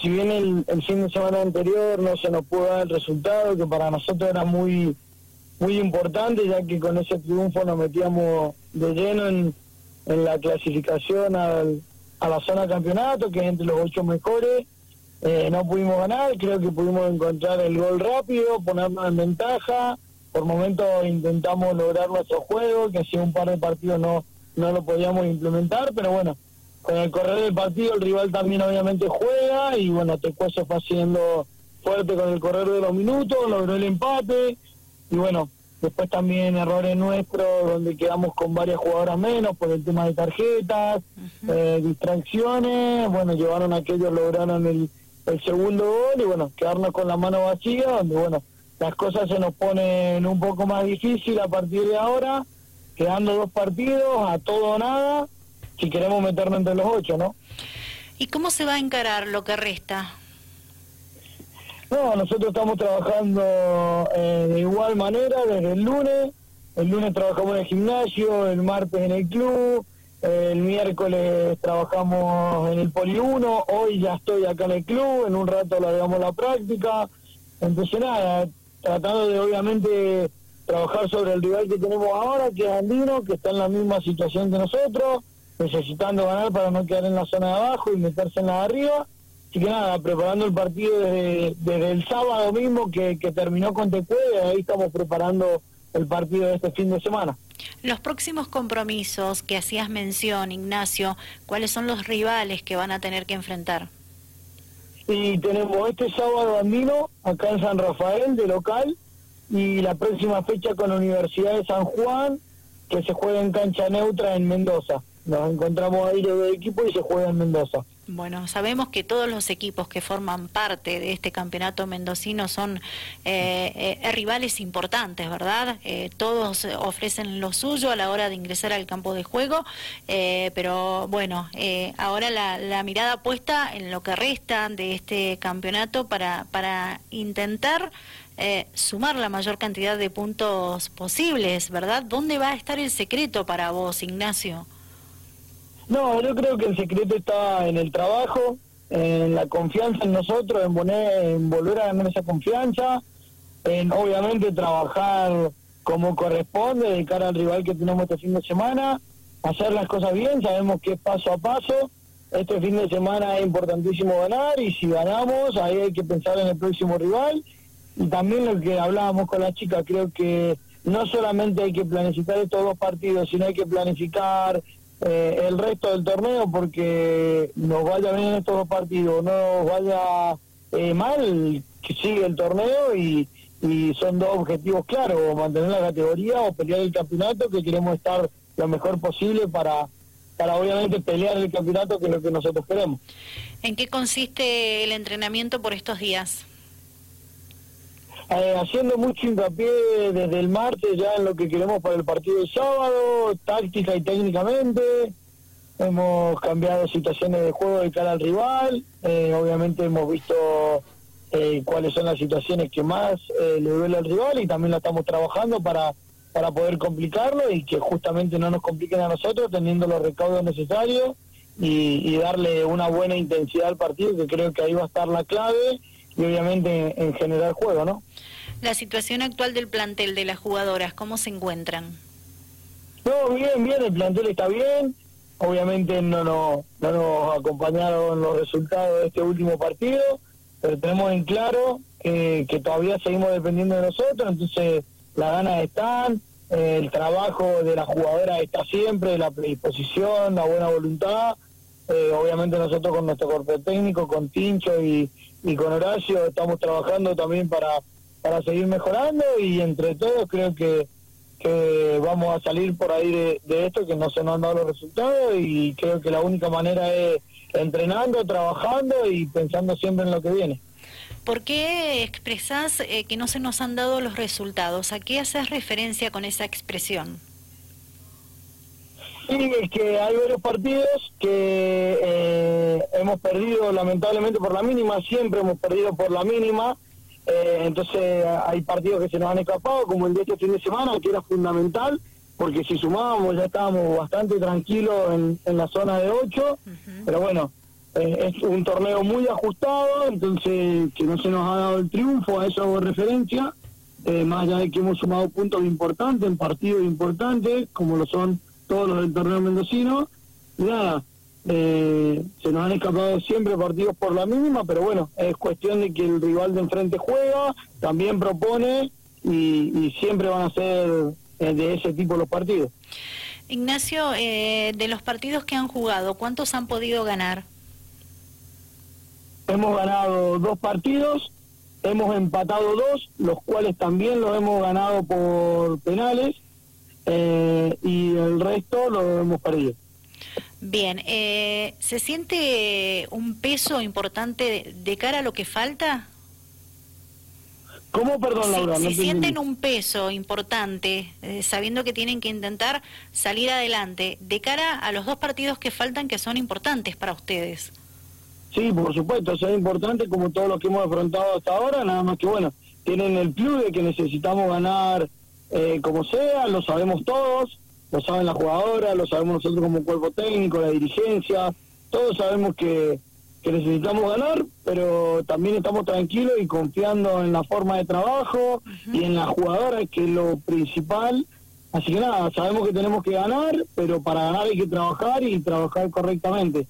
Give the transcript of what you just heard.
si bien el, el, fin de semana anterior no se nos pudo dar el resultado, que para nosotros era muy muy importante, ya que con ese triunfo nos metíamos de lleno en, en la clasificación al, a la zona campeonato, que es entre los ocho mejores. Eh, no pudimos ganar, creo que pudimos encontrar el gol rápido, ponernos en ventaja. Por momentos intentamos lograr nuestro juego, que hacía un par de partidos no, no lo podíamos implementar, pero bueno, con el correr del partido el rival también obviamente juega y bueno, Tecuaso fue haciendo fuerte con el correr de los minutos, logró el empate y bueno, después también errores nuestros donde quedamos con varias jugadoras menos por el tema de tarjetas, eh, distracciones, bueno, llevaron a que ellos lograron el, el segundo gol y bueno, quedarnos con la mano vacía, donde bueno, las cosas se nos ponen un poco más difícil a partir de ahora, quedando dos partidos, a todo o nada, si queremos meternos entre los ocho, ¿no? ¿Y cómo se va a encarar lo que resta? No, nosotros estamos trabajando eh, de igual manera desde el lunes. El lunes trabajamos en el gimnasio, el martes en el club, el miércoles trabajamos en el Poli 1, hoy ya estoy acá en el club, en un rato largamos la práctica. Entonces nada, tratando de obviamente trabajar sobre el rival que tenemos ahora, que es Andino, que está en la misma situación que nosotros, necesitando ganar para no quedar en la zona de abajo y meterse en la de arriba. Así que nada, preparando el partido desde, el sábado mismo que, terminó con Tecué, ahí estamos preparando el partido de este fin de semana. Los próximos compromisos que hacías mención, Ignacio, ¿cuáles son los rivales que van a tener que enfrentar? Y tenemos este sábado andino, acá en San Rafael, de local, y la próxima fecha con la Universidad de San Juan, que se juega en cancha neutra en Mendoza. Nos encontramos ahí los equipo y se juega en Mendoza. Bueno, sabemos que todos los equipos que forman parte de este campeonato mendocino son eh, eh, rivales importantes, ¿verdad? Eh, todos ofrecen lo suyo a la hora de ingresar al campo de juego, pero bueno, ahora la, la, mirada puesta en lo que resta de este campeonato para, para intentar sumar la mayor cantidad de puntos posibles, ¿verdad? ¿Dónde va a estar el secreto para vos, Ignacio? No, yo creo que el secreto está en el trabajo, en la confianza en nosotros, en, en volver a ganar esa confianza, en obviamente trabajar como corresponde de cara al rival que tenemos este fin de semana, hacer las cosas bien, sabemos que es paso a paso, este fin de semana es importantísimo ganar y si ganamos ahí hay que pensar en el próximo rival. Y también lo que hablábamos con la chica, creo que no solamente hay que planificar estos dos partidos, sino hay que planificar eh, el resto del torneo porque nos vaya bien en estos dos partidos, no nos vaya eh, mal, sigue el torneo y, son dos objetivos claros, mantener la categoría o pelear el campeonato, que queremos estar lo mejor posible para, para obviamente pelear el campeonato, que es lo que nosotros queremos. ¿En qué consiste el entrenamiento por estos días? Eh, haciendo mucho hincapié desde el martes ya en lo que queremos para el partido del sábado, táctica y técnicamente. Hemos cambiado situaciones de juego de cara al rival. Eh, obviamente hemos visto eh, cuáles son las situaciones que más le duele al rival y también la estamos trabajando para, para poder complicarlo y que justamente no nos compliquen a nosotros teniendo los recaudos necesarios y, y darle una buena intensidad al partido, que creo que ahí va a estar la clave y obviamente en generar juego, ¿no? La situación actual del plantel de las jugadoras, ¿cómo se encuentran? No, bien, bien, el plantel está bien. Obviamente no nos, no nos acompañaron los resultados de este último partido, pero tenemos en claro que, que todavía seguimos dependiendo de nosotros, entonces las ganas están, el trabajo de las jugadoras está siempre, la predisposición, la buena voluntad. Eh, obviamente nosotros con nuestro cuerpo técnico, con Tincho y, y con Horacio estamos trabajando también para, para seguir mejorando y entre todos creo que, que vamos a salir por ahí de, esto, que no se nos han dado los resultados y creo que la única manera es entrenando, trabajando y pensando siempre en lo que viene. ¿Por qué expresás eh, que no se nos han dado los resultados? ¿A qué haces referencia con esa expresión? Sí, es que hay varios partidos que eh, hemos perdido lamentablemente por la mínima, siempre hemos perdido por la mínima, eh, entonces hay partidos que se nos han escapado, como el de este fin de semana, que era fundamental, porque si sumábamos ya estábamos bastante tranquilos en, la zona de 8, pero bueno, eh, es un torneo muy ajustado, entonces que no se nos ha dado el triunfo, a eso hago referencia, eh, más allá de que hemos sumado puntos importantes en partidos importantes, como lo son todos los del torneo mendocino, nada, eh, se nos han escapado siempre partidos por la mínima, pero bueno, es cuestión de que el rival de enfrente juega, también propone y, siempre van a ser eh, de ese tipo los partidos. Ignacio, eh, de los partidos que han jugado, ¿cuántos han podido ganar? Hemos ganado dos partidos, hemos empatado dos, los cuales también los hemos ganado por penales y el resto lo hemos perdido. Bien, eh, ¿se siente un peso importante de, cara a lo que falta? ¿Cómo, perdón, Laura? Si, sienten un peso importante, eh, sabiendo que tienen que intentar salir adelante, de cara a los dos partidos que faltan que son importantes para ustedes. Sí, por supuesto, son importantes como todos los que hemos afrontado hasta ahora, nada más que bueno, tienen el plus de que necesitamos ganar eh, como sea, lo sabemos todos, lo saben las jugadoras, lo sabemos nosotros como cuerpo técnico, la dirigencia, todos sabemos que, necesitamos ganar, pero también estamos tranquilos y confiando en la forma de trabajo y en las jugadoras, que es lo principal. Así que nada, sabemos que tenemos que ganar, pero para ganar hay que trabajar y trabajar correctamente.